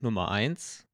Nummer eins.